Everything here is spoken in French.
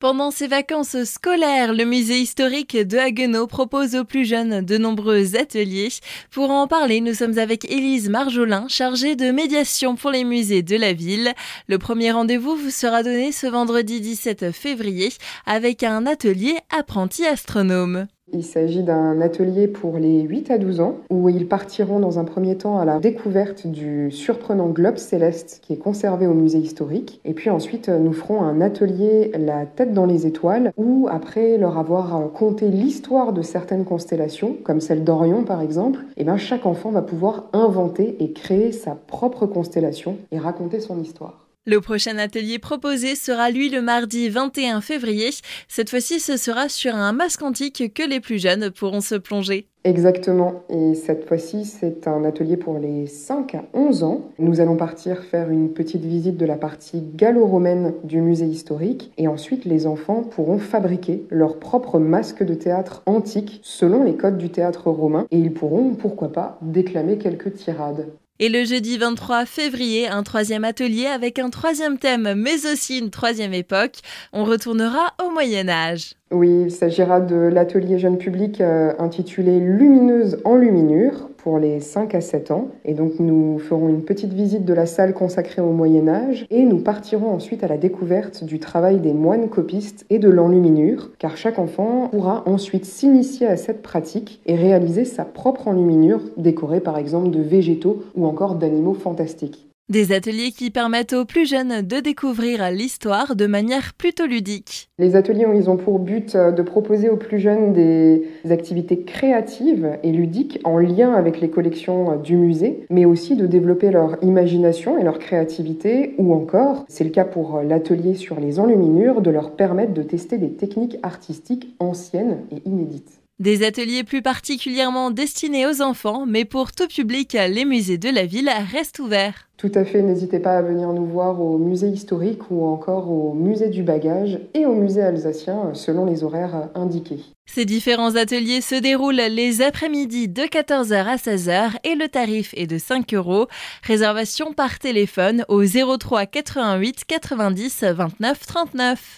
Pendant ses vacances scolaires, le musée historique de Haguenau propose aux plus jeunes de nombreux ateliers. Pour en parler, nous sommes avec Élise Marjolin, chargée de médiation pour les musées de la ville. Le premier rendez-vous vous sera donné ce vendredi 17 février avec un atelier apprenti astronome. Il s'agit d'un atelier pour les 8 à 12 ans où ils partiront dans un premier temps à la découverte du surprenant globe céleste qui est conservé au musée historique. Et puis ensuite, nous ferons un atelier La tête dans les étoiles où, après leur avoir conté l'histoire de certaines constellations, comme celle d'Orion par exemple, et eh bien chaque enfant va pouvoir inventer et créer sa propre constellation et raconter son histoire. Le prochain atelier proposé sera lui le mardi 21 février. Cette fois-ci, ce sera sur un masque antique que les plus jeunes pourront se plonger. Exactement. Et cette fois-ci, c'est un atelier pour les 5 à 11 ans. Nous allons partir faire une petite visite de la partie gallo-romaine du musée historique. Et ensuite, les enfants pourront fabriquer leur propre masque de théâtre antique selon les codes du théâtre romain. Et ils pourront, pourquoi pas, déclamer quelques tirades. Et le jeudi 23 février, un troisième atelier avec un troisième thème, mais aussi une troisième époque. On retournera au Moyen Âge. Oui, il s'agira de l'atelier jeune public euh, intitulé Lumineuse en luminure pour les 5 à 7 ans. Et donc nous ferons une petite visite de la salle consacrée au Moyen Âge et nous partirons ensuite à la découverte du travail des moines copistes et de l'enluminure, car chaque enfant pourra ensuite s'initier à cette pratique et réaliser sa propre enluminure, décorée par exemple de végétaux ou encore d'animaux fantastiques. Des ateliers qui permettent aux plus jeunes de découvrir l'histoire de manière plutôt ludique. Les ateliers, ils ont pour but euh, de proposer aux plus jeunes des activités créatives et ludiques en lien avec les collections euh, du musée, mais aussi de développer leur imagination et leur créativité, ou encore, c'est le cas pour euh, l'atelier sur les enluminures, de leur permettre de tester des techniques artistiques anciennes et inédites. Des ateliers plus particulièrement destinés aux enfants, mais pour tout public, les musées de la ville restent ouverts. Tout à fait, n'hésitez pas à venir nous voir au musée historique ou encore au musée du bagage et au musée alsacien selon les horaires indiqués. Ces différents ateliers se déroulent les après-midi de 14h à 16h et le tarif est de 5 euros. Réservation par téléphone au 03 88 90 29 39.